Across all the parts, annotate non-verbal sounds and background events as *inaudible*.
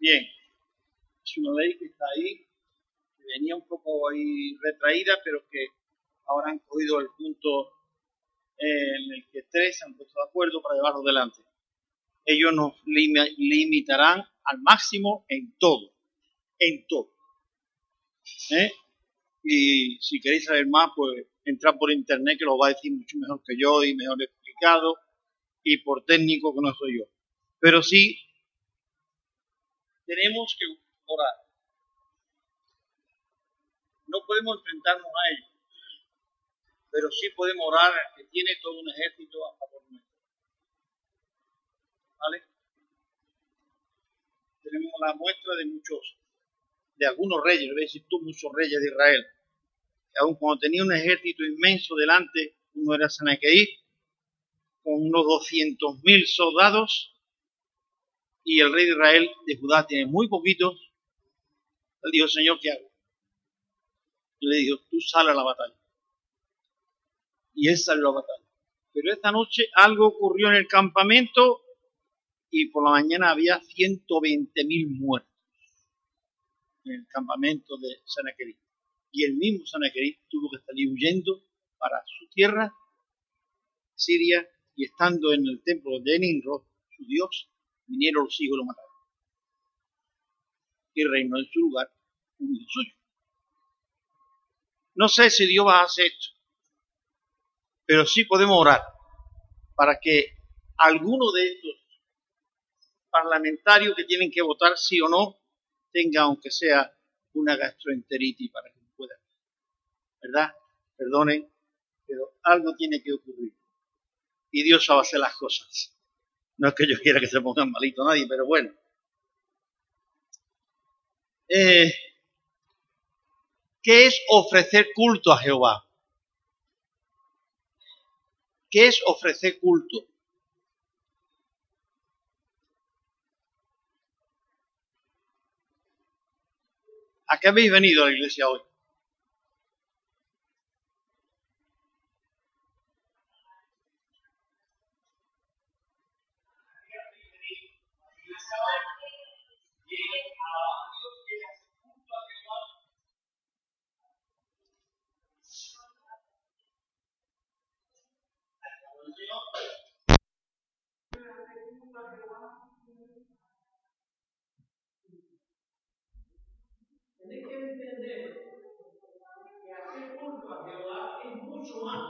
Bien, es una ley que está ahí, que venía un poco ahí retraída, pero que ahora han cogido el punto en el que tres se han puesto de acuerdo para llevarlo delante. Ellos nos limitarán al máximo en todo, en todo. ¿Eh? Y si queréis saber más, pues entrad por internet que lo va a decir mucho mejor que yo y mejor explicado y por técnico que no soy yo. Pero sí, tenemos que orar. No podemos enfrentarnos a ello, pero sí podemos orar que tiene todo un ejército a favor nuestro. ¿Vale? Tenemos la muestra de muchos, de algunos reyes, lo decir tú, muchos reyes de Israel. Que aun cuando tenía un ejército inmenso delante, uno era Sanaqueí, con unos 200.000 soldados, y el rey de Israel de Judá tiene muy poquitos, él dijo, Señor, ¿qué hago? Le dijo, tú sal a la batalla. Y él salió a la batalla. Pero esta noche algo ocurrió en el campamento y por la mañana había 120.000 muertos en el campamento de Sanaquerí. Y el mismo Sanaquerí tuvo que salir huyendo para su tierra, Siria, y estando en el templo de Nimrod, su dios, vinieron los hijos y lo mataron. Y reinó en su lugar un hijo suyo. No sé si Dios va a hacer esto, pero sí podemos orar para que alguno de estos parlamentarios que tienen que votar sí o no tenga, aunque sea una gastroenteritis para que pueda. ¿Verdad? Perdonen, pero algo tiene que ocurrir. Y Dios va a hacer las cosas. No es que yo quiera que se pongan malito nadie, pero bueno. Eh, ¿Qué es ofrecer culto a Jehová? ¿Qué es ofrecer culto? ¿A qué habéis venido a la iglesia hoy? Tenéis que entender que hacer culto a Jehová es mucho más,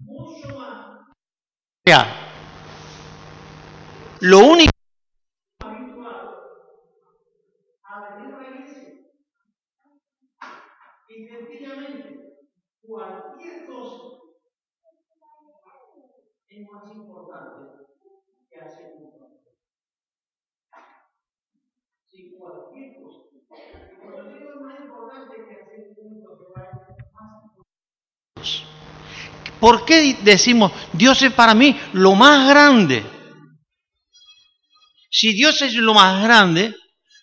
mucho más. Lo único habitual a venir a la iglesia y sencillamente cualquier cosa es más importante que hacer culto a Jehová. Si cualquier cosa ¿Por qué decimos Dios es para mí lo más grande? Si Dios es lo más grande,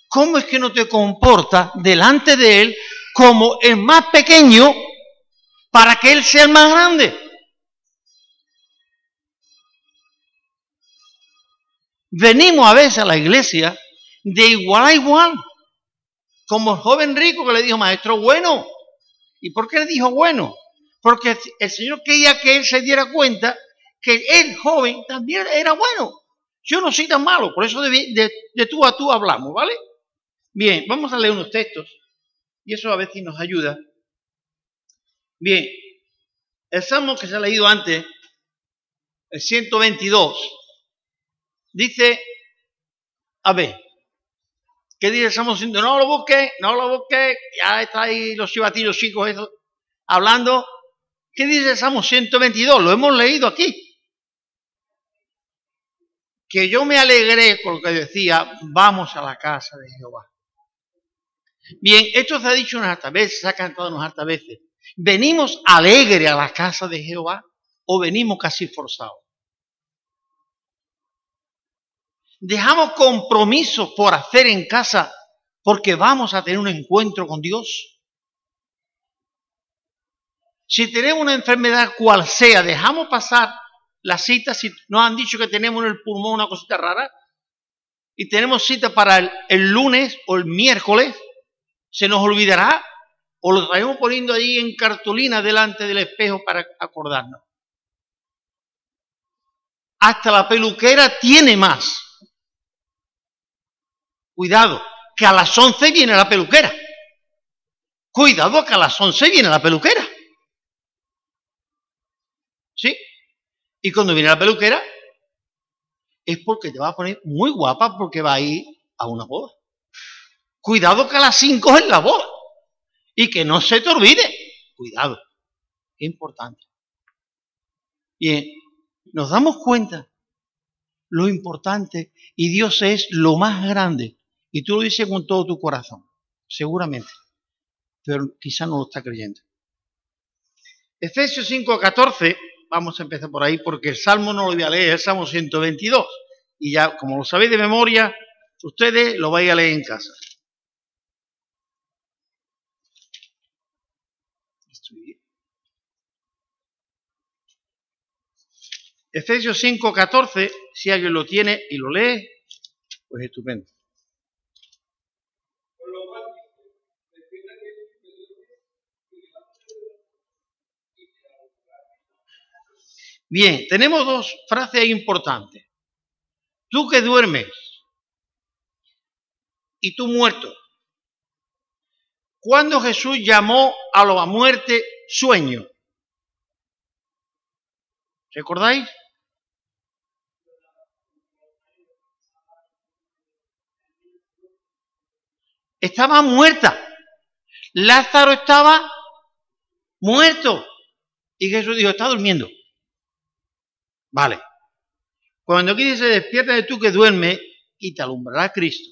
¿cómo es que no te comportas delante de Él como el más pequeño para que Él sea el más grande? Venimos a veces a la iglesia de igual a igual. Como el joven rico que le dijo, maestro, bueno. ¿Y por qué le dijo bueno? Porque el Señor quería que él se diera cuenta que el joven también era bueno. Yo no soy tan malo, por eso de, tú a tú hablamos, ¿vale? Bien, vamos a leer unos textos y eso a veces nos ayuda. Bien, el salmo que se ha leído antes, el 122, dice, a ver, ¿Qué dice diciendo? No lo busque, no lo busque, ya está ahí los chivatillos chicos hablando. ¿Qué dice Salmo 122? Lo hemos leído aquí. Que yo me alegré con lo que decía, vamos a la casa de Jehová. Bien, esto se ha dicho unas hartas veces, se ha cantado unas hartas veces. ¿Venimos alegre a la casa de Jehová o venimos casi forzados? Dejamos compromisos por hacer en casa porque vamos a tener un encuentro con Dios. Si tenemos una enfermedad cual sea, dejamos pasar la cita si nos han dicho que tenemos en el pulmón una cosita rara. y tenemos cita para el, lunes o el miércoles, se nos olvidará o lo traemos poniendo ahí en cartulina delante del espejo para acordarnos. Hasta la peluquera tiene más. Cuidado, que a las 11 viene la peluquera. Cuidado, que a las 11 viene la peluquera. ¿Sí? Y cuando viene la peluquera, es porque te va a poner muy guapa porque va a ir a una boda. Cuidado que a las 5 es la boda. Y que no se te olvide. Cuidado. Qué importante. Bien, nos damos cuenta lo importante y Dios es lo más grande. Y tú lo dices con todo tu corazón, seguramente. Pero quizá no lo está creyendo. Efesios 5:14, vamos a empezar por ahí porque el Salmo no lo voy a leer, el Salmo 122. Y ya, como lo sabéis de memoria, ustedes lo vais a leer en casa. Efesios 5:14, si alguien lo tiene y lo lee, pues estupendo. Bien, tenemos dos frases importantes. Tú que duermes y tú muerto. ¿Cuándo Jesús llamó a la muerte sueño? ¿Recordáis? estaba muerta. Lázaro estaba muerto. Y Jesús dijo, está durmiendo. Vale. Cuando aquí dice, despierta de tú que duerme y te alumbrará Cristo.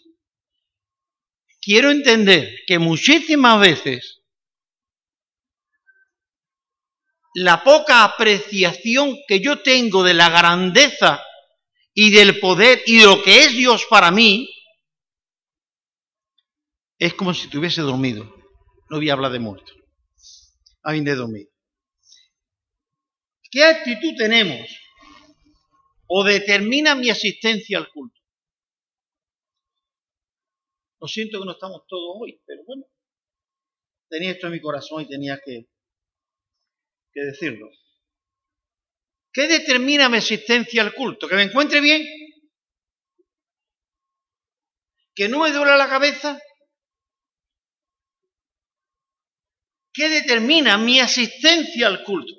Quiero entender que muchísimas veces la poca apreciación que yo tengo de la grandeza y del poder y de lo que es Dios para mí, es como si tuviese dormido. No voy a hablar de muerto. Alguien de dormir. ¿Qué actitud tenemos? O determina mi asistencia al culto. Lo siento que no estamos todos hoy, pero bueno, tenía esto en mi corazón y tenía que, decirlo. ¿Qué determina mi asistencia al culto? ¿Que me encuentre bien? ¿Que no me duele la cabeza? ¿Qué determina mi asistencia al culto?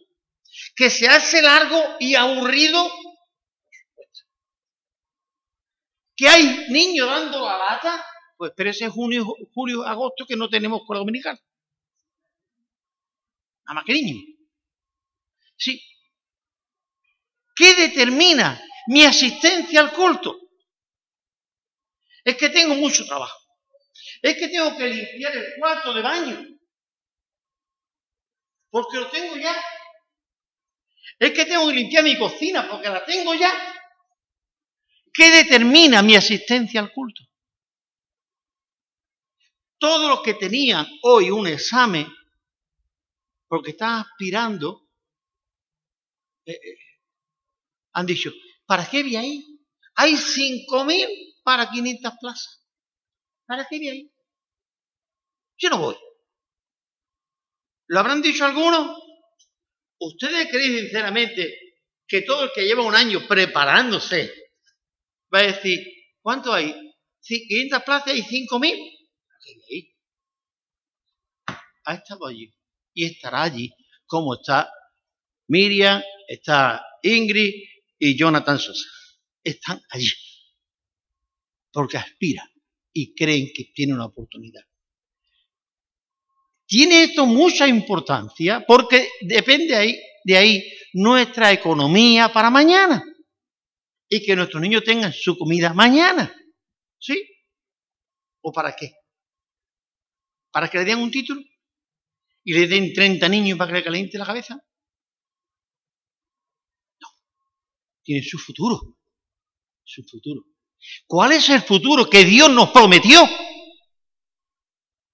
¿Que se hace largo y aburrido? ¿Que hay niños dando la lata? Pues pero ese junio, julio, agosto que no tenemos con dominicana. Nada más que niños. Sí. ¿Qué determina mi asistencia al culto? Es que tengo mucho trabajo. Es que tengo que limpiar el cuarto de baño porque lo tengo ya. Es que tengo que limpiar mi cocina porque la tengo ya. ¿Qué determina mi asistencia al culto? Todos los que tenían hoy un examen, porque están aspirando, eh, eh, han dicho, ¿para qué vi ahí? Hay 5.000 para 500 plazas. ¿Para qué vi ahí? Yo no voy. ¿Lo habrán dicho algunos? ¿Ustedes creen sinceramente que todo el que lleva un año preparándose va a decir, ¿cuánto hay? ¿500 plazas y 5.000? Ha estado allí y estará allí como está Miriam, está Ingrid y Jonathan Sosa. Están allí porque aspiran y creen que tienen una oportunidad. Tiene esto mucha importancia porque depende ahí, de ahí nuestra economía para mañana y que nuestros niños tengan su comida mañana. ¿Sí? ¿O para qué? ¿Para que le den un título? ¿Y le den 30 niños para que le caliente la cabeza? No. Tiene su futuro. Su futuro. ¿Cuál es el futuro que Dios nos prometió?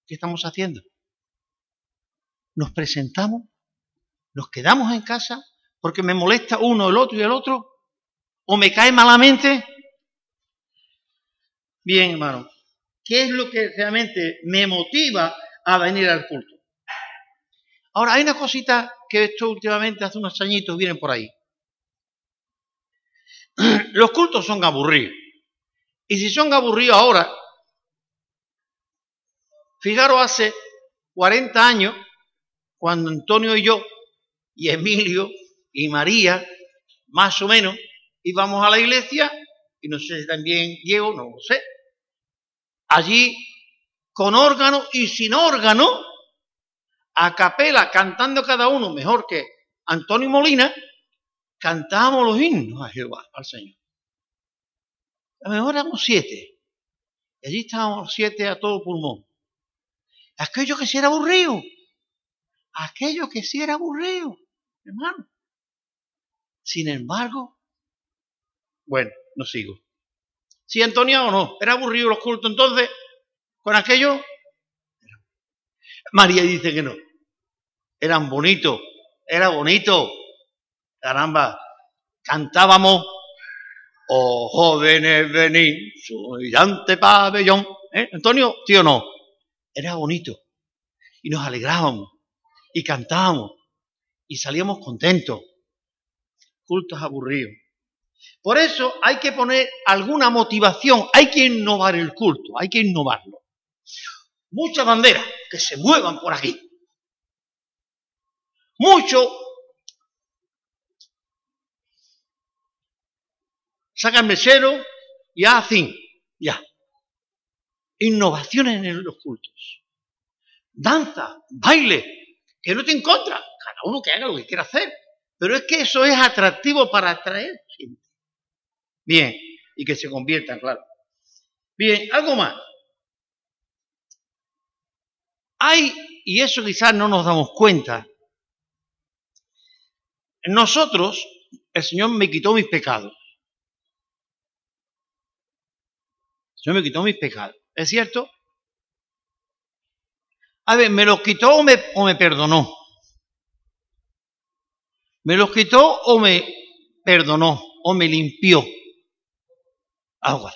¿Qué estamos haciendo? nos presentamos, nos quedamos en casa porque me molesta uno, el otro y el otro, o me cae malamente. Bien, hermano, ¿qué es lo que realmente me motiva a venir al culto? Ahora, hay una cosita que esto últimamente hace unos añitos vienen por ahí. *clears throat* Los cultos son aburridos. Y si son aburridos ahora, fijaros hace 40 años, cuando Antonio y yo, y Emilio y María, más o menos, íbamos a la iglesia, y no sé si también Diego, no lo sé, allí con órgano y sin órgano, a capela, cantando cada uno mejor que Antonio Molina, cantábamos los himnos a Jehová, al Señor. A lo mejor éramos siete. Y allí estábamos siete a todo pulmón. Aquello que sí era aburrido. Aquello que sí era aburrido, hermano. Sin embargo, bueno, no sigo. Si Antonio o no, era aburrido los cultos, entonces, con aquello, María dice que no. Eran bonitos, era bonito. Caramba, cantábamos, oh jóvenes, venid, su brillante pabellón. ¿Eh? Antonio, tío, no. Era bonito. Y nos alegrábamos, y cantábamos, y salíamos contentos. Cultos aburridos. Por eso hay que poner alguna motivación, hay que innovar el culto, hay que innovarlo. Muchas banderas que se muevan por aquí. Mucho. Sacan mesero y hacen, ya. Innovaciones en los cultos. Danza, baile, que no te encuentra. Cada uno que haga lo que quiera hacer. Pero es que eso es atractivo para atraer. Bien, y que se conviertan, claro. Bien, algo más. Hay, y eso quizás no nos damos cuenta, nosotros, el Señor me quitó mis pecados. El Señor me quitó mis pecados. ¿Es cierto? A ver, ¿me los quitó o me, o me perdonó? ¿Me los quitó o me perdonó o me limpió? Agua.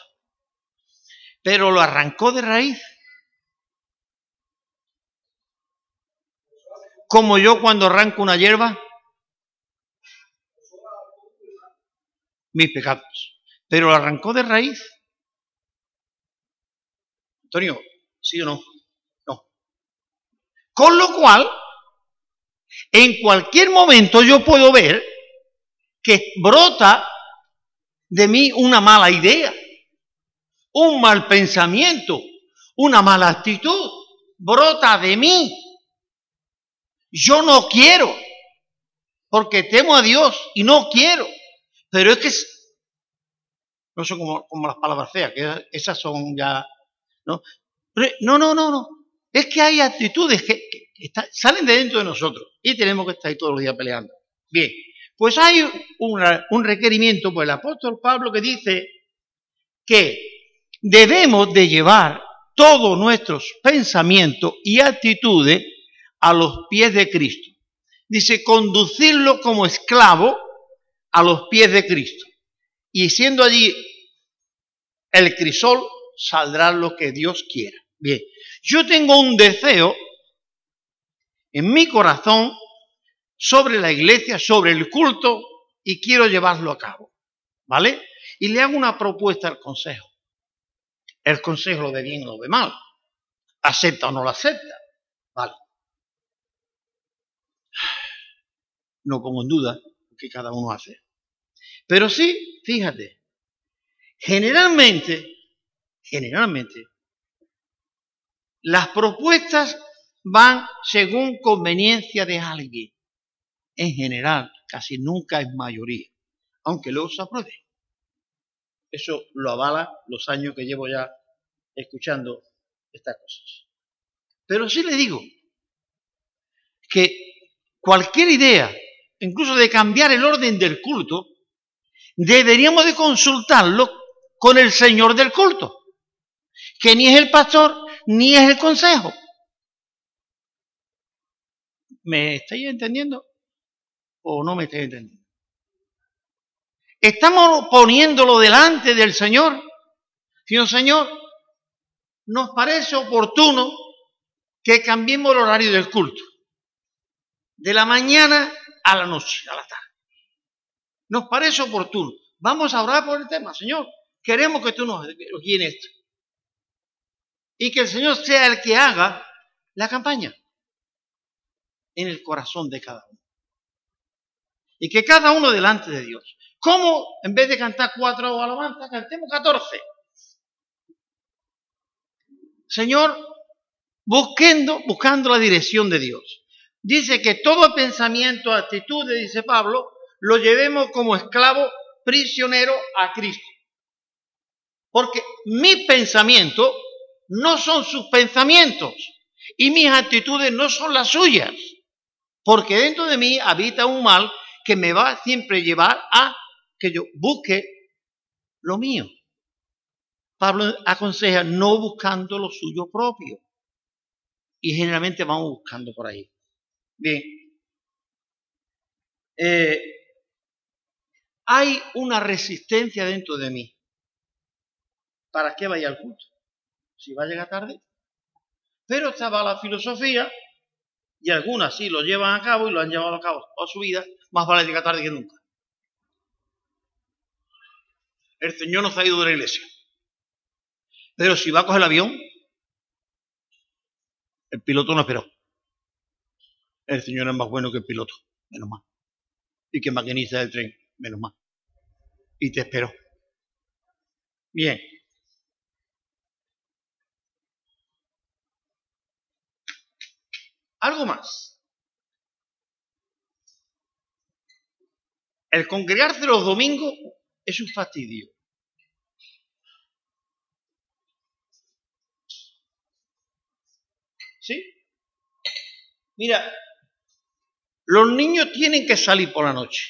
Pero lo arrancó de raíz. Como yo cuando arranco una hierba, mis pecados. Pero lo arrancó de raíz. Antonio, ¿sí o no? No. Con lo cual, en cualquier momento yo puedo ver que brota de mí una mala idea, un mal pensamiento, una mala actitud. Brota de mí. Yo no quiero, porque temo a Dios y no quiero. Pero es que no son como, como las palabras feas, que esas son ya. No, no, no, no, no. Es que hay actitudes que, salen de dentro de nosotros y tenemos que estar ahí todos los días peleando. Bien, pues hay un requerimiento por el apóstol Pablo que dice que debemos de llevar todos nuestros pensamientos y actitudes a los pies de Cristo. Dice, conducirlo como esclavo a los pies de Cristo. Y siendo allí el crisol, saldrá lo que Dios quiera. Bien, yo tengo un deseo en mi corazón sobre la iglesia, sobre el culto, y quiero llevarlo a cabo. ¿Vale? Y le hago una propuesta al consejo. El consejo lo de bien o lo de mal. ¿Acepta o no lo acepta? Vale. No pongo en duda lo que cada uno hace. Pero sí, fíjate, generalmente, generalmente, las propuestas van según conveniencia de alguien en general, casi nunca es mayoría, aunque luego se apruebe. Eso lo avala los años que llevo ya escuchando estas cosas. Pero sí le digo que cualquier idea, incluso de cambiar el orden del culto, deberíamos de consultarlo con el Señor del culto, que ni es el pastor ni es el consejo. ¿Me estáis entendiendo? O no me estáis entendiendo. Estamos poniéndolo delante del Señor sino Señor, nos parece oportuno que cambiemos el horario del culto, de la mañana a la noche, a la tarde. Nos parece oportuno. Vamos a orar por el tema, Señor. Queremos que tú nos guíes esto. Y que el Señor sea el que haga la campaña en el corazón de cada uno. Y que cada uno delante de Dios. ¿Cómo en vez de cantar cuatro alabanzas, cantemos catorce? Señor, buscando, buscando la dirección de Dios. Dice que todo pensamiento, actitud, dice Pablo, lo llevemos como esclavo prisionero a Cristo. Porque mis pensamientos no son sus pensamientos y mis actitudes no son las suyas. Porque dentro de mí habita un mal que me va siempre llevar a que yo busque lo mío. Pablo aconseja no buscando lo suyo propio. Y generalmente vamos buscando por ahí. Bien. Eh, hay una resistencia dentro de mí. ¿Para qué vaya al culto? Si va a llegar tarde. Pero estaba la filosofía, y algunas sí lo llevan a cabo y lo han llevado a cabo toda su vida, más vale llegar tarde que nunca. El Señor nos ha ido de la iglesia. Pero si va a coger el avión, el piloto no esperó. El Señor es más bueno que el piloto, menos mal. Y que maquinista del tren, menos mal. Y te esperó. Bien. Algo más. El congregarse los domingos es un fastidio. ¿Sí? Mira, los niños tienen que salir por la noche.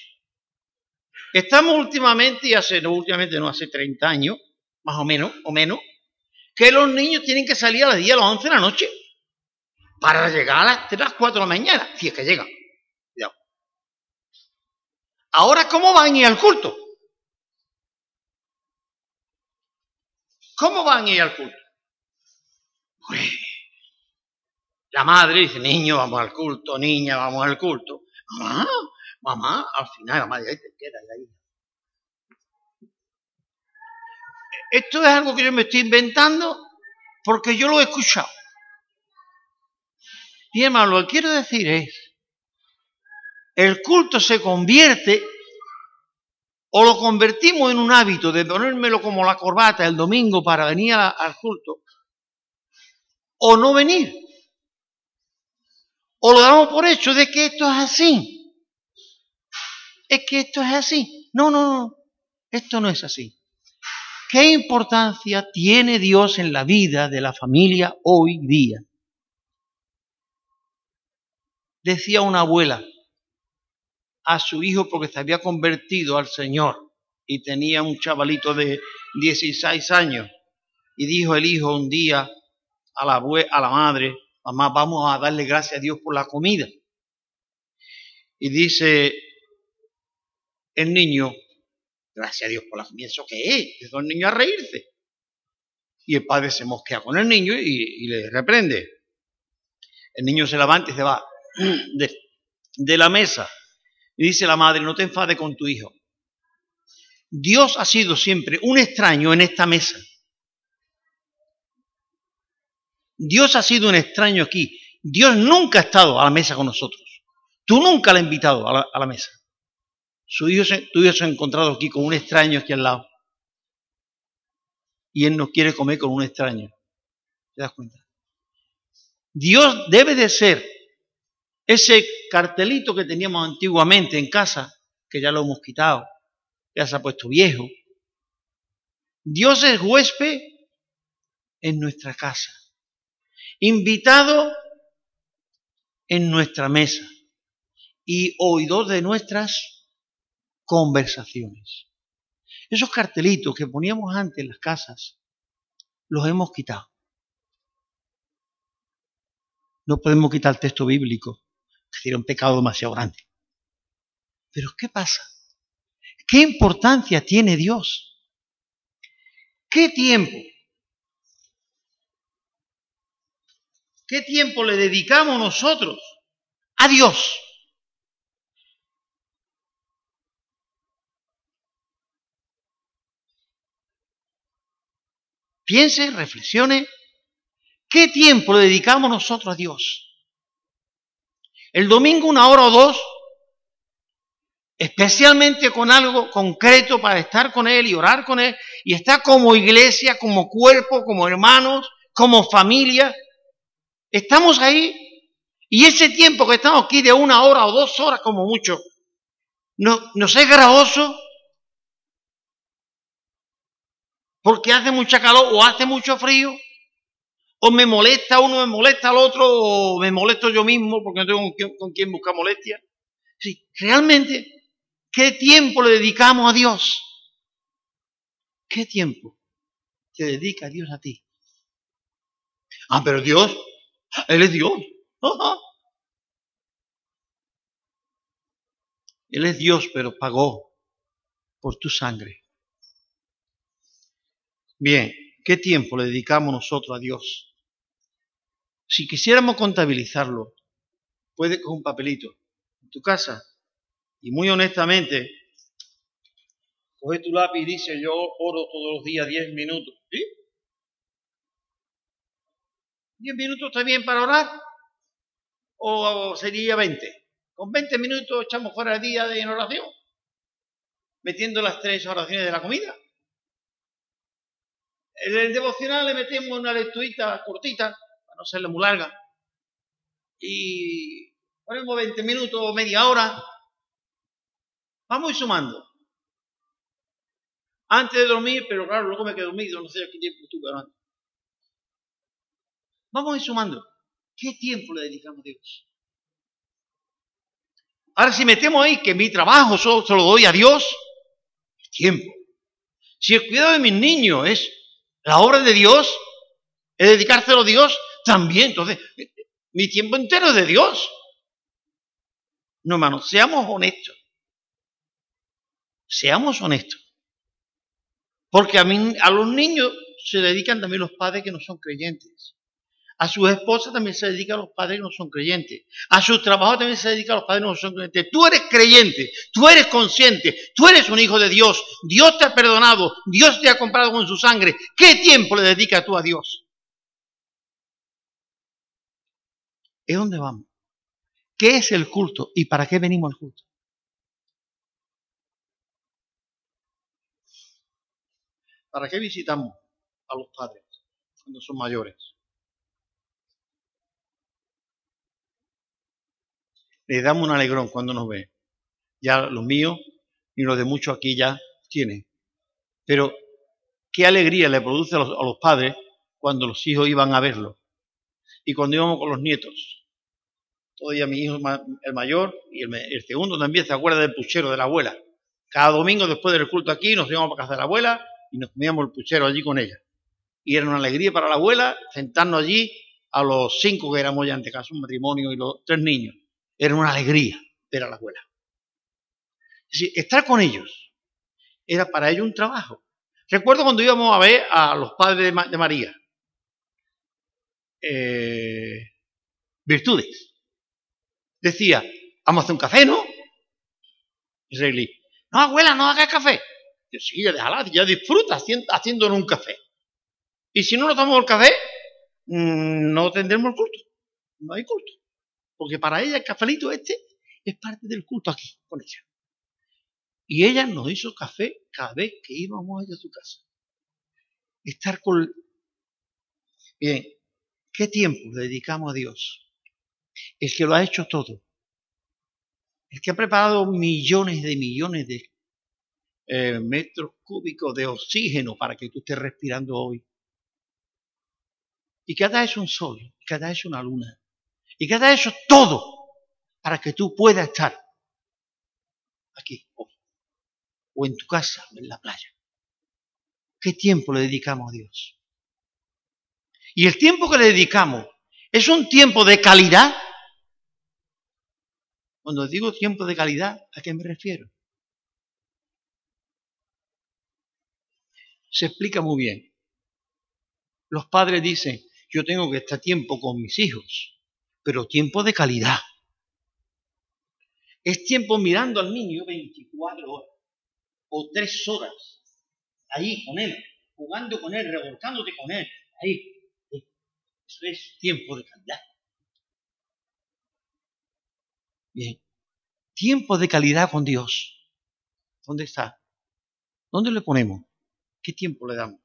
Estamos últimamente, y hace, no últimamente, no hace 30 años, más o menos, o menos, que los niños tienen que salir a las 10, a las 11 de la noche para llegar a las 3, 4 de la mañana, si es que llegan. Ahora, ¿cómo van a ir al culto? ¿Cómo van a ir al culto? Pues la madre dice, niño, vamos al culto, niña, vamos al culto. Mamá, mamá, al final la madre ahí te queda ahí. Esto es algo que yo me estoy inventando porque yo lo he escuchado. Y hermano, lo que quiero decir es, el culto se convierte o lo convertimos en un hábito de ponérmelo como la corbata el domingo para venir al culto, o no venir o lo damos por hecho de que esto es así. Es que esto es así. No, no, no. Esto no es así. ¿Qué importancia tiene Dios en la vida de la familia hoy día? Decía una abuela a su hijo porque se había convertido al Señor y tenía un chavalito de 16 años. Y dijo el hijo un día a la, a la madre, Mamá, vamos a darle gracias a Dios por la comida. Y dice el niño, gracias a Dios por la comida, ¿eso qué es? Dice el niño a reírse. Y el padre se mosquea con el niño y, le reprende. El niño se levanta y se va *clears throat* de la mesa. Y dice la madre, no te enfades con tu hijo. Dios ha sido siempre un extraño en esta mesa. Dios ha sido un extraño aquí. Dios nunca ha estado a la mesa con nosotros. Tú nunca le has invitado a la, mesa. Su hijo se, tu hijo se ha encontrado aquí con un extraño aquí al lado. Y él no quiere comer con un extraño. ¿Te das cuenta? Dios debe de ser ese cartelito que teníamos antiguamente en casa, que ya lo hemos quitado, ya se ha puesto viejo. Dios es huésped en nuestra casa invitado en nuestra mesa y oidor de nuestras conversaciones. Esos cartelitos que poníamos antes en las casas, los hemos quitado. No podemos quitar texto bíblico, sería un pecado demasiado grande. Pero ¿qué pasa? ¿Qué importancia tiene Dios? ¿Qué tiempo? ¿Qué tiempo le dedicamos nosotros a Dios? Piense, reflexione, ¿qué tiempo le dedicamos nosotros a Dios? El domingo una hora o dos, especialmente con algo concreto para estar con Él y orar con Él, y estar como iglesia, como cuerpo, como hermanos, como familia. Estamos ahí y ese tiempo que estamos aquí de una hora o dos horas como mucho, ¿no, ¿nos es gravoso? porque hace mucha calor o hace mucho frío, o me molesta uno, me molesta al otro, o me molesto yo mismo porque no tengo con quién, buscar molestia. Sí, realmente, ¿qué tiempo le dedicamos a Dios? ¿Qué tiempo te dedica Dios a ti? Ah, pero Dios, Él es Dios. Él es Dios, pero pagó por tu sangre. Bien, ¿qué tiempo le dedicamos nosotros a Dios? Si quisiéramos contabilizarlo, puede con un papelito en tu casa y muy honestamente, coge tu lápiz y dice, yo oro todos los días 10 minutos. ¿Sí? ¿10 minutos está bien para orar? ¿O sería 20? Con 20 minutos echamos fuera el día de oración, metiendo las tres oraciones de la comida. En el devocional le metemos una lecturita cortita, no serle muy larga, y ponemos 20 minutos o media hora. Vamos a ir sumando. Antes de dormir, pero claro, luego me quedo dormido, no sé qué tiempo estuve orando. Vamos a ir sumando. ¿Qué tiempo le dedicamos a Dios? Ahora, si metemos ahí que mi trabajo solo se lo doy a Dios, tiempo. Si el cuidado de mis niños es la obra de Dios, es dedicárselo a Dios también. Entonces, mi tiempo entero es de Dios. No, hermanos, seamos honestos. Seamos honestos. Porque a, mí, a los niños se dedican también los padres que no son creyentes. A sus esposas también se dedican los padres que no son creyentes. A sus trabajos también se dedican los padres que no son creyentes. Tú eres creyente, tú eres consciente, tú eres un hijo de Dios. Dios te ha perdonado, Dios te ha comprado con su sangre. ¿Qué tiempo le dedicas tú a Dios? ¿Es dónde vamos? ¿Qué es el culto y para qué venimos al culto? ¿Para qué visitamos a los padres cuando son mayores? le damos un alegrón cuando nos ve. Ya los míos y los de muchos aquí ya tienen. Pero qué alegría le produce a los, padres cuando los hijos iban a verlo. Y cuando íbamos con los nietos. Todavía mi hijo, el mayor y el, segundo también se acuerda del puchero de la abuela. Cada domingo después del culto aquí nos íbamos para casa de la abuela y nos comíamos el puchero allí con ella. Y era una alegría para la abuela sentarnos allí a los cinco que éramos ya ante caso un matrimonio y los tres niños era una alegría ver a la abuela. Es decir, estar con ellos era para ellos un trabajo. Recuerdo cuando íbamos a ver a los padres de, María. Eh, virtudes. Decía, vamos a hacer un café, ¿no? Y no, abuela, no hagas café. Yo, sí, ya déjala, ya disfruta haciendo, un café. Y si no nos tomamos el café, mm, no tendremos el culto. No hay culto. Porque para ella el cafelito este es parte del culto aquí, con ella. Y ella nos hizo café cada vez que íbamos a su casa. Estar con... Bien, ¿qué tiempo le dedicamos a Dios? El que lo ha hecho todo. El que ha preparado millones de millones de eh, metros cúbicos de oxígeno para que tú estés respirando hoy. Y cada vez un sol, cada vez una luna, y que eso todo para que tú puedas estar aquí hoy, o en tu casa, o en la playa. ¿Qué tiempo le dedicamos a Dios? Y el tiempo que le dedicamos es un tiempo de calidad. Cuando digo tiempo de calidad, ¿a qué me refiero? se explica muy bien. Los padres dicen, yo tengo que estar tiempo con mis hijos, pero tiempo de calidad. Es tiempo mirando al niño 24 horas o 3 horas ahí con él, jugando con él, revolcándote con él, ahí. Es tiempo de calidad. Bien. Tiempo de calidad con Dios. ¿Dónde está? ¿Dónde le ponemos? ¿Qué tiempo le damos?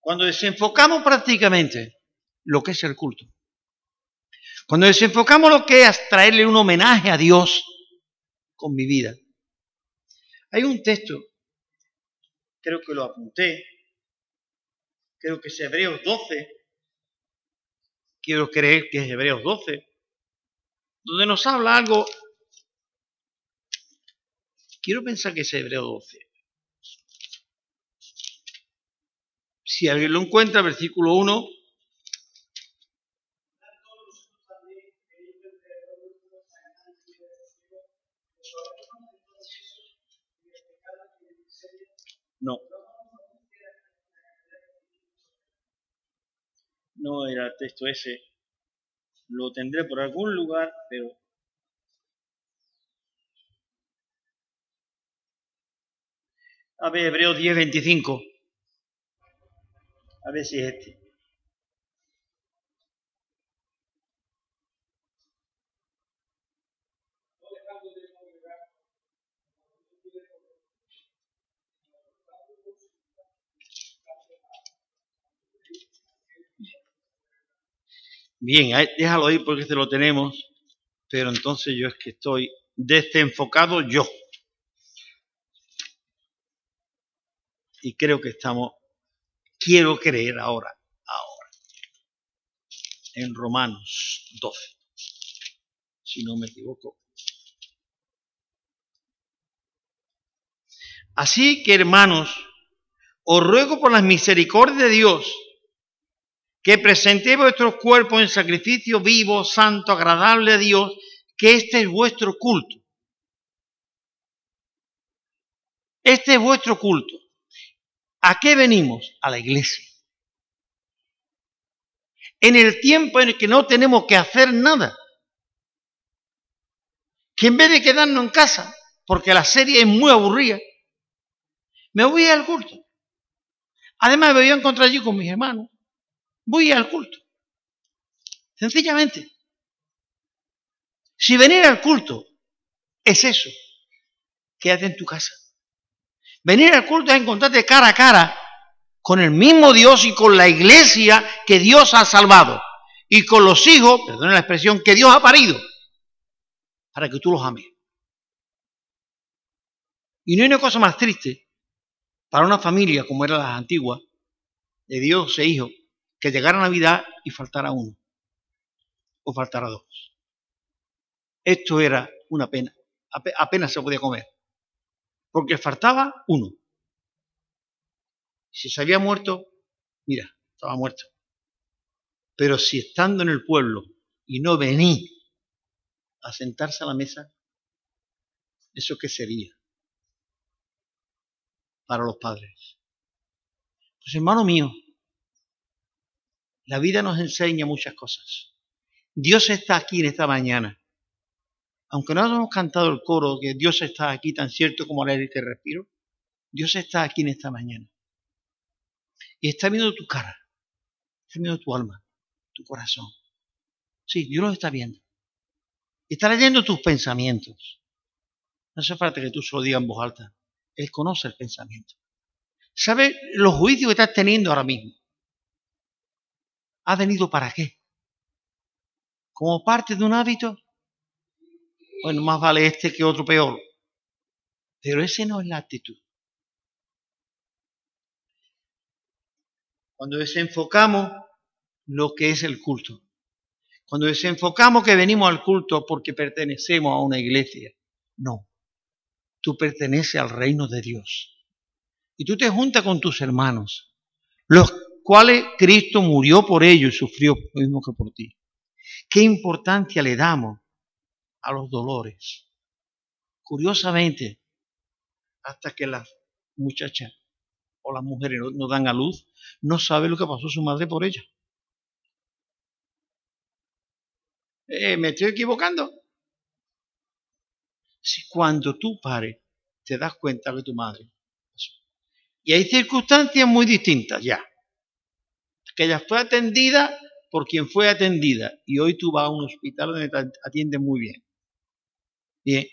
Cuando desenfocamos prácticamente lo que es el culto, cuando desenfocamos lo que es traerle un homenaje a Dios con mi vida, hay un texto, creo que lo apunté, creo que es Hebreos 12, quiero creer que es Hebreos 12, donde nos habla algo, quiero pensar que es Hebreos 12. Si alguien lo encuentra, versículo 1. No. No era texto ese. Lo tendré por algún lugar, pero... A ver, Hebreos 10, 25. A ver si es este. Bien, déjalo ahí porque este lo tenemos, pero entonces yo es que estoy desenfocado yo. Y creo que estamos, quiero creer ahora, ahora, en Romanos 12, si no me equivoco. Así que hermanos, os ruego por las misericordias de Dios, que presentéis vuestros cuerpos en sacrificio vivo, santo, agradable a Dios, que este es vuestro culto. Este es vuestro culto. ¿A qué venimos? A la iglesia. En el tiempo en el que no tenemos que hacer nada. Que en vez de quedarnos en casa, porque la serie es muy aburrida, me voy al culto. Además me voy a encontrar allí con mis hermanos voy al culto. Sencillamente. Si venir al culto es eso, quédate en tu casa. Venir al culto es encontrarte cara a cara con el mismo Dios y con la iglesia que Dios ha salvado. Y con los hijos, perdón la expresión, que Dios ha parido. Para que tú los ames. Y no hay una cosa más triste para una familia como era la antigua, de Dios e hijos, que llegara Navidad y faltara uno o faltara dos. Esto era una pena, apenas se podía comer, porque faltaba uno. Si se había muerto, mira, estaba muerto. Pero si estando en el pueblo y no vení a sentarse a la mesa, ¿eso qué sería para los padres? Pues hermano mío, la vida nos enseña muchas cosas. Dios está aquí en esta mañana. Aunque no hayamos cantado el coro que Dios está aquí tan cierto como el aire que respiro, Dios está aquí en esta mañana. Y está viendo tu cara, está viendo tu alma, tu corazón. Sí, Dios lo está viendo. Está leyendo tus pensamientos. No hace falta que tú se lo digas en voz alta. Él conoce el pensamiento. Sabe los juicios que estás teniendo ahora mismo. ¿Ha venido para qué? ¿Como parte de un hábito? Bueno, más vale este que otro peor. Pero ese no es la actitud. Cuando desenfocamos lo que es el culto, cuando desenfocamos que venimos al culto porque pertenecemos a una iglesia, no, tú perteneces al reino de Dios. Y tú te juntas con tus hermanos, los cuales Cristo murió por ellos y sufrió lo mismo que por ti. ¿Qué importancia le damos a los dolores? Curiosamente, hasta que las muchachas o las mujeres no, dan a luz, no sabe lo que pasó su madre por ella. Eh, ¿Me estoy equivocando? Si cuando tú pares te das cuenta de tu madre. Y hay circunstancias muy distintas ya. Que ella fue atendida por quien fue atendida. Y hoy tú vas a un hospital donde te muy bien. Bien.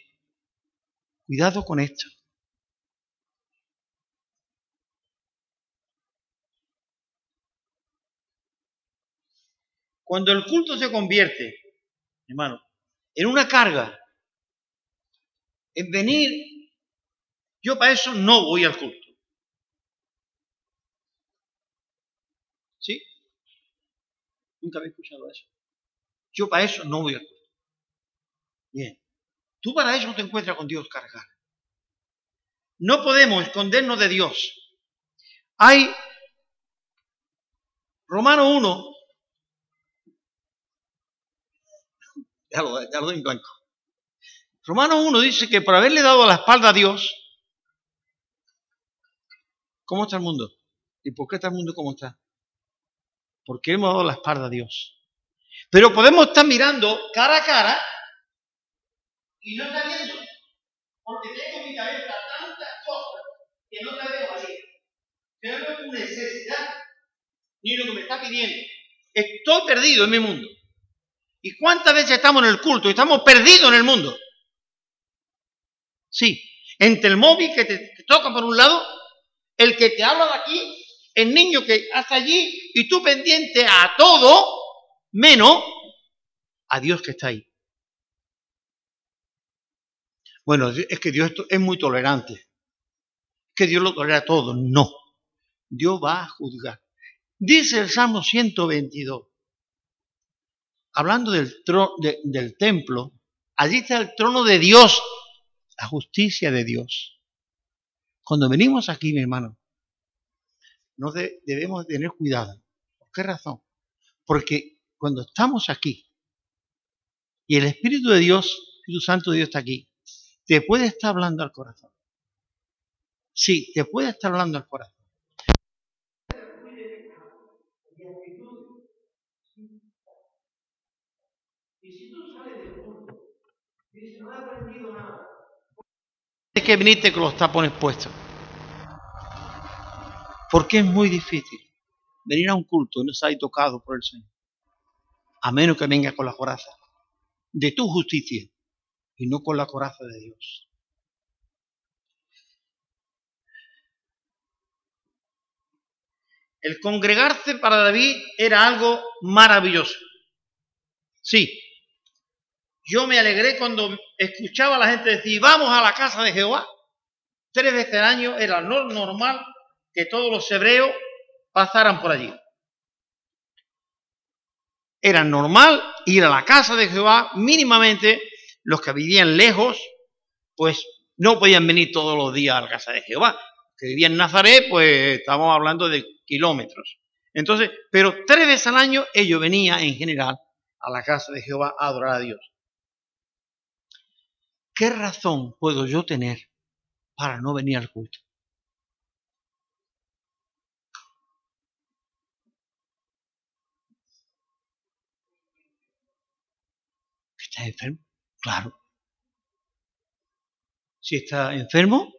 Cuidado con esto. Cuando el culto se convierte, hermano, en una carga, en venir, yo para eso no voy al culto. ¿Sí? Nunca había escuchado eso. Yo para eso no voy al culto. Bien. Tú para eso te encuentras con Dios cargar. No podemos escondernos de Dios. Hay Romano 1, *laughs* ya lo, ya lo doy en blanco. Romano 1 dice que por haberle dado la espalda a Dios, ¿cómo está el mundo? ¿Y por qué está el mundo como está? Porque hemos dado la espalda a Dios. Pero podemos estar mirando cara a cara y no está viendo. Porque tengo en mi cabeza tantas cosas que no te veo ahí. Que no veo tu necesidad ni lo que me está pidiendo. Estoy perdido en mi mundo. ¿Y cuántas veces estamos en el culto y estamos perdidos en el mundo? Sí, entre el móvil que te, toca por un lado, el que te habla de aquí, el niño que hasta allí y tú pendiente a todo, menos a Dios que está ahí. Bueno, es que Dios es muy tolerante. Que Dios lo tolera todo. No. Dios va a juzgar. Dice el Salmo 122, hablando del, del templo, allí está el trono de Dios, la justicia de Dios. Cuando venimos aquí, mi hermano, no debemos tener cuidado. ¿Por qué razón? Porque cuando estamos aquí y el Espíritu de Dios, Espíritu Santo de Dios está aquí, te puede estar hablando al corazón. Sí, te puede estar hablando al corazón. Y si tú sales del dices, no aprendido nada, es que viniste con los tapones puestos. Porque es muy difícil venir a un culto y no ser tocado por el Señor. A menos que venga con la coraza de tu justicia y no con la coraza de Dios. El congregarse para David era algo maravilloso. Sí, yo me alegré cuando escuchaba a la gente decir, vamos a la casa de Jehová. Tres veces al año era normal que todos los hebreos pasaran por allí. Era normal ir a la casa de Jehová mínimamente los que vivían lejos, pues no podían venir todos los días a la casa de Jehová. Los que vivían en Nazaret, pues estamos hablando de kilómetros. Entonces, pero tres veces al año ellos venían en general a la casa de Jehová a adorar a Dios. ¿Qué razón puedo yo tener para no venir al culto? ¿Estás enfermo? Claro. Si está enfermo,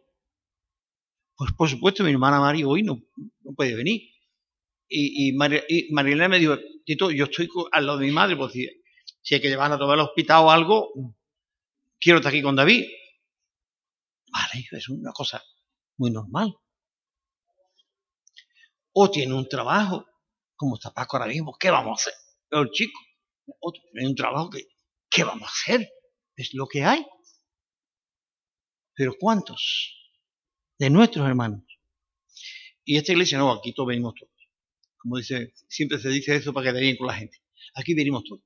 pues por supuesto mi hermana María hoy no, puede venir. Y, y, Marilena me dijo, Tito, yo estoy al lado de mi madre, pues si, si hay que llevarla a tomar al hospital o algo, quiero estar aquí con David. Vale, es una cosa muy normal. O tiene un trabajo, como está Paco ahora mismo, ¿qué vamos a hacer? El chico, otro tiene un trabajo que, ¿qué vamos a hacer? Es lo que hay. Pero ¿cuántos de nuestros hermanos? Y esta iglesia no, aquí todos venimos todos. Como dice, siempre se dice eso para que bien con la gente. Aquí venimos todos.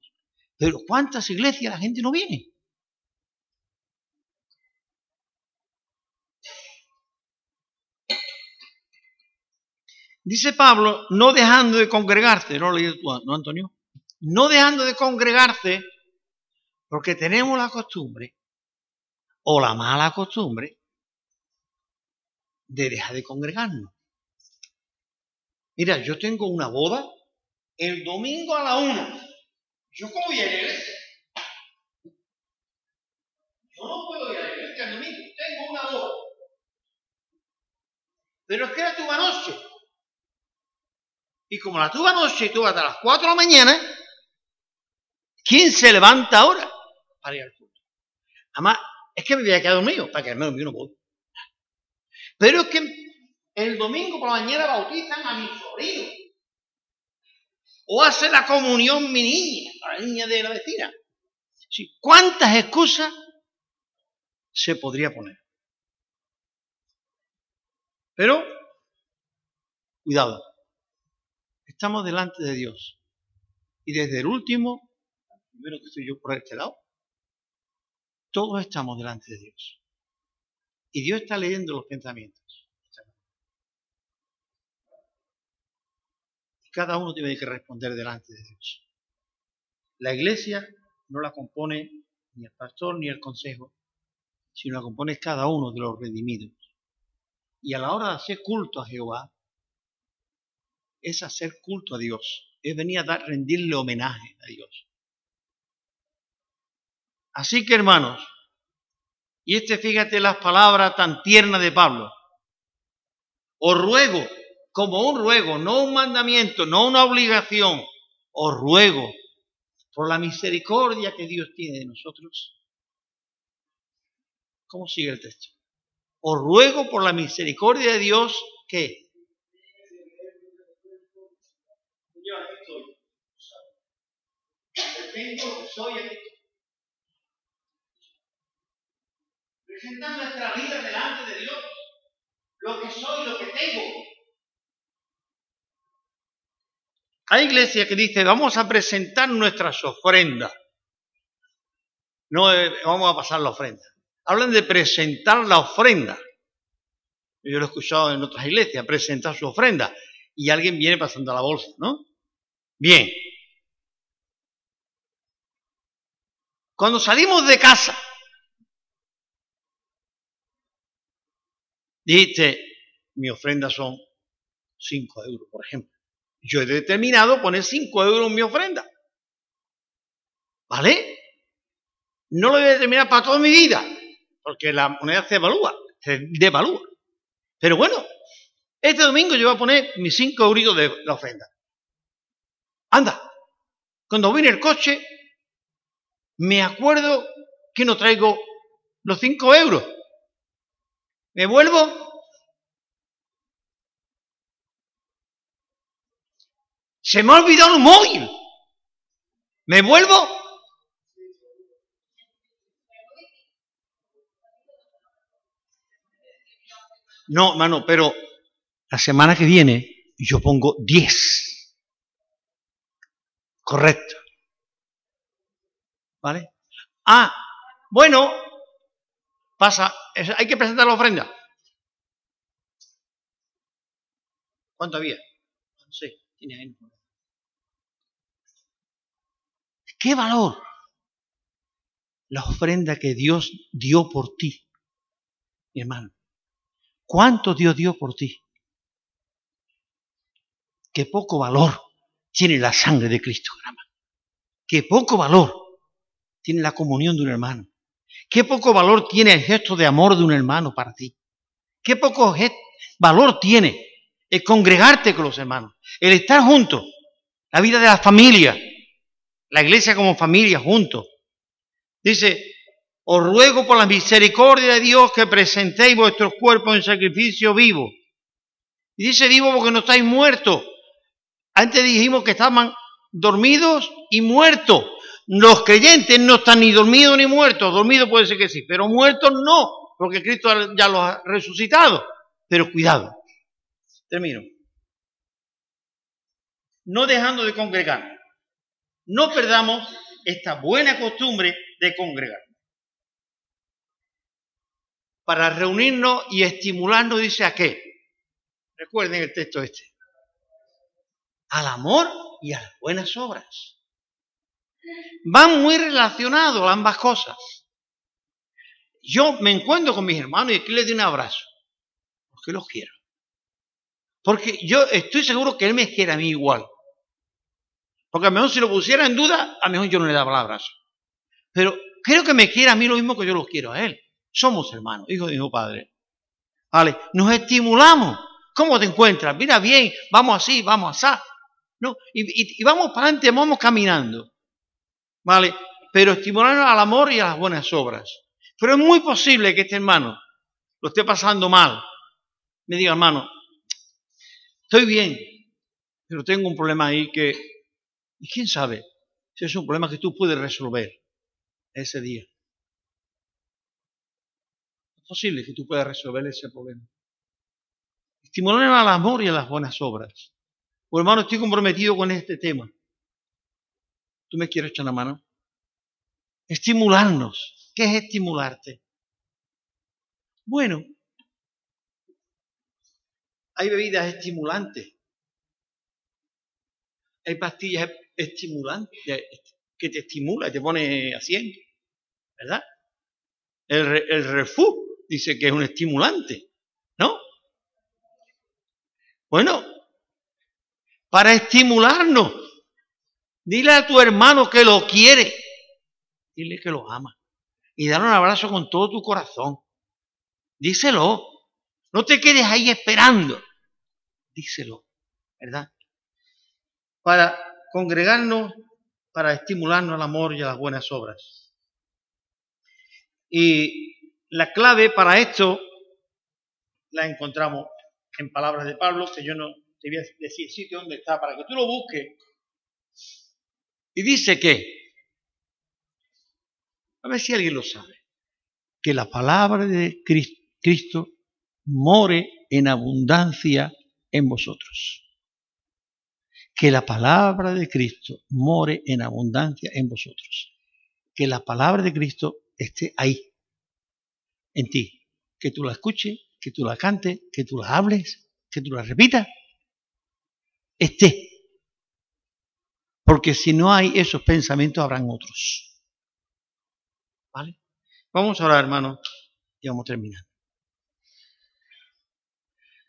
Pero ¿cuántas iglesias la gente no viene? Dice Pablo, no dejando de congregarte, ¿no lo leído tú, no Antonio? no dejando de congregarse, porque tenemos la costumbre, o la mala costumbre, de dejar de congregarnos. Mira, yo tengo una boda el domingo a la una. ¿Yo cómo voy a la iglesia? Yo no puedo ir a la iglesia el domingo, tengo una boda. Pero es que era tu noche. Y como la tuve anoche y tuve hasta las 4 de la mañana, ¿quién se levanta ahora para ir al culto? Además, es que me había quedado mío, para que al menos yo no voy. Pero es que el domingo por la mañana bautizan a mi sobrino. O hace la comunión mi niña, la niña de la vecina. ¿Cuántas excusas se podría poner? Pero, cuidado, estamos delante de Dios. Y desde el último, primero que estoy yo por este lado, todos estamos delante de Dios. Y Dios está leyendo los pensamientos. Y cada uno tiene que responder delante de Dios. La iglesia no la compone ni el pastor ni el consejo, sino la compone cada uno de los redimidos. Y a la hora de hacer culto a Jehová, es hacer culto a Dios, es venir a dar, rendirle homenaje a Dios. Así que hermanos, y este fíjate las palabras tan tiernas de Pablo, os ruego, como un ruego, no un mandamiento, no una obligación, os ruego por la misericordia que Dios tiene de nosotros. ¿Cómo sigue el texto? Os ruego por la misericordia de Dios que tengo que soy aquí. Presentar nuestra vida delante de Dios, lo que soy, lo que tengo. Hay iglesias que dicen, vamos a presentar nuestras ofrendas. No eh, vamos a pasar la ofrenda. Hablan de presentar la ofrenda. Yo lo he escuchado en otras iglesias, presentar su ofrenda. Y alguien viene pasando la bolsa, ¿no? Bien, Cuando salimos de casa, dijiste, mi ofrenda son 5 euros, por ejemplo. Yo he determinado poner 5 euros en mi ofrenda. ¿Vale? No lo voy a determinar para toda mi vida, porque la moneda se evalúa, se devalúa. Pero bueno, este domingo yo voy a poner mis 5 euros de la ofrenda. Anda, cuando vine el coche, me acuerdo que no traigo los cinco euros. ¿Me vuelvo? Se me ha olvidado el móvil. ¿Me vuelvo? No, mano, pero la semana que viene yo pongo 10. Correcto. ¿Vale? Ah, bueno, pasa, hay que presentar la ofrenda. ¿Cuánto había? No sé, tiene ahí. ¿Qué valor? La ofrenda que Dios dio por ti, mi hermano. ¿Cuánto Dios dio por ti? Qué poco valor tiene la sangre de Cristo, hermano. Qué poco valor tiene la comunión de un hermano. Qué poco valor tiene el gesto de amor de un hermano para ti. Qué poco valor tiene el congregarte con los hermanos, el estar juntos, la vida de la familia, la iglesia como familia juntos. Dice, os ruego por la misericordia de Dios que presentéis vuestros cuerpos en sacrificio vivo. Y dice vivo porque no estáis muertos. Antes dijimos que estaban dormidos y muertos. Los creyentes no están ni dormidos ni muertos. Dormidos puede ser que sí, pero muertos no, porque Cristo ya los ha resucitado. Pero cuidado. Termino. No dejando de congregar. No perdamos esta buena costumbre de congregar. Para reunirnos y estimularnos, dice a qué. Recuerden el texto este. Al amor y a las buenas obras. Van muy relacionados ambas cosas. Yo me encuentro con mis hermanos y aquí les doy un abrazo, porque los quiero. Porque yo estoy seguro que él me quiere a mí igual. Porque a lo mejor si lo pusiera en duda, a lo mejor yo no le daba el abrazo. Pero creo que me quiere a mí lo mismo que yo los quiero a él. Somos hermanos, hijos de mi padre. Vale, nos estimulamos. ¿Cómo te encuentras? Mira bien, vamos así, vamos así. ¿No? Y, vamos para adelante, vamos caminando. ¿Vale? Pero estimularnos al amor y a las buenas obras. Pero es muy posible que este hermano lo esté pasando mal. Me diga, hermano, estoy bien, pero tengo un problema ahí que, y quién sabe si es un problema que tú puedes resolver ese día. Es posible que tú puedas resolver ese problema. Estimular al amor y a las buenas obras. Pues hermano, estoy comprometido con este tema. ¿Tú me quieres echar la mano? Estimularnos. ¿Qué es estimularte? Bueno, hay bebidas estimulantes. Hay pastillas estimulantes que te estimula, te pone 100, ¿verdad? El, el dice que es un estimulante, ¿no? Bueno, para estimularnos, dile a tu hermano que lo quiere, dile que lo ama y dale un abrazo con todo tu corazón. Díselo, no te quedes ahí esperando, díselo, ¿verdad? Para congregarnos, para estimularnos al amor y a las buenas obras. Y la clave para esto la encontramos en palabras de Pablo, que yo no te voy a decir el sitio donde está, para que tú lo busques. Y dice que, a ver si alguien lo sabe, que la palabra de Cristo more en abundancia en vosotros. Que la palabra de Cristo more en abundancia en vosotros. Que la palabra de Cristo esté ahí, en ti. Que tú la escuches, que tú la cantes, que tú la hables, que tú la repitas. Esté. Porque si no hay esos pensamientos, habrán otros. ¿Vale? Vamos a orar, hermano, y vamos terminando.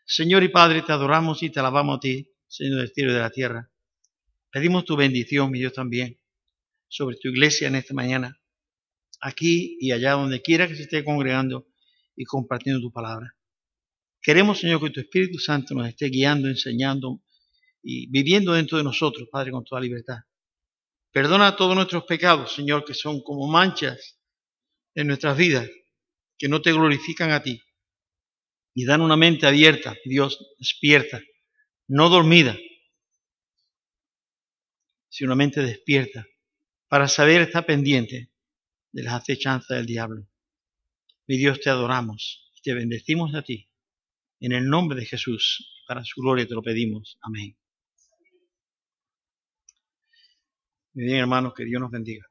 Señor y Padre, te adoramos y te alabamos a ti, Señor del cielo y de la tierra. Pedimos tu bendición, mi Dios, también, sobre tu iglesia en esta mañana aquí y allá, donde quiera que se esté congregando y compartiendo tu palabra. Queremos, Señor, que tu Espíritu Santo nos esté guiando, enseñando y viviendo dentro de nosotros, Padre, con toda libertad. Perdona todos nuestros pecados, Señor, que son como manchas en nuestras vidas, que no te glorifican a ti. Y dan una mente abierta, Dios, despierta, no dormida, sino una mente despierta, para saber estar pendiente de las acechanzas del diablo. Mi Dios, te adoramos y te bendecimos a ti. En el nombre de Jesús, para su gloria te lo pedimos. Amén. Mi bien, hermanos, que Dios nos bendiga.